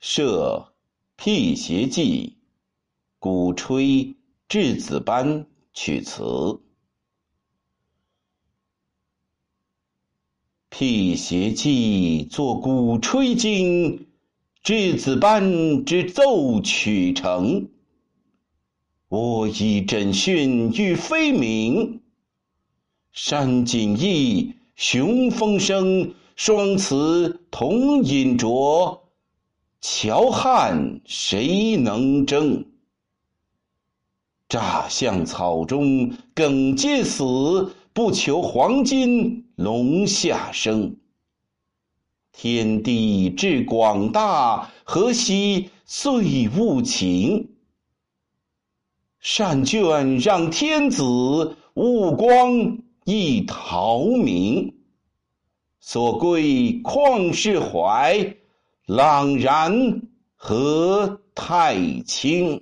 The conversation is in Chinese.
设辟邪记，鼓吹质子班曲词。辟邪记作鼓吹经，质子班之奏曲成。我以真训与非名，山景异，雄风声，双词同音浊。乔汉谁能争？乍向草中耿皆死，不求黄金龙下生。天地之广大，何惜岁物情？善卷让天子，物光亦陶明。所归旷世怀。朗然和太清？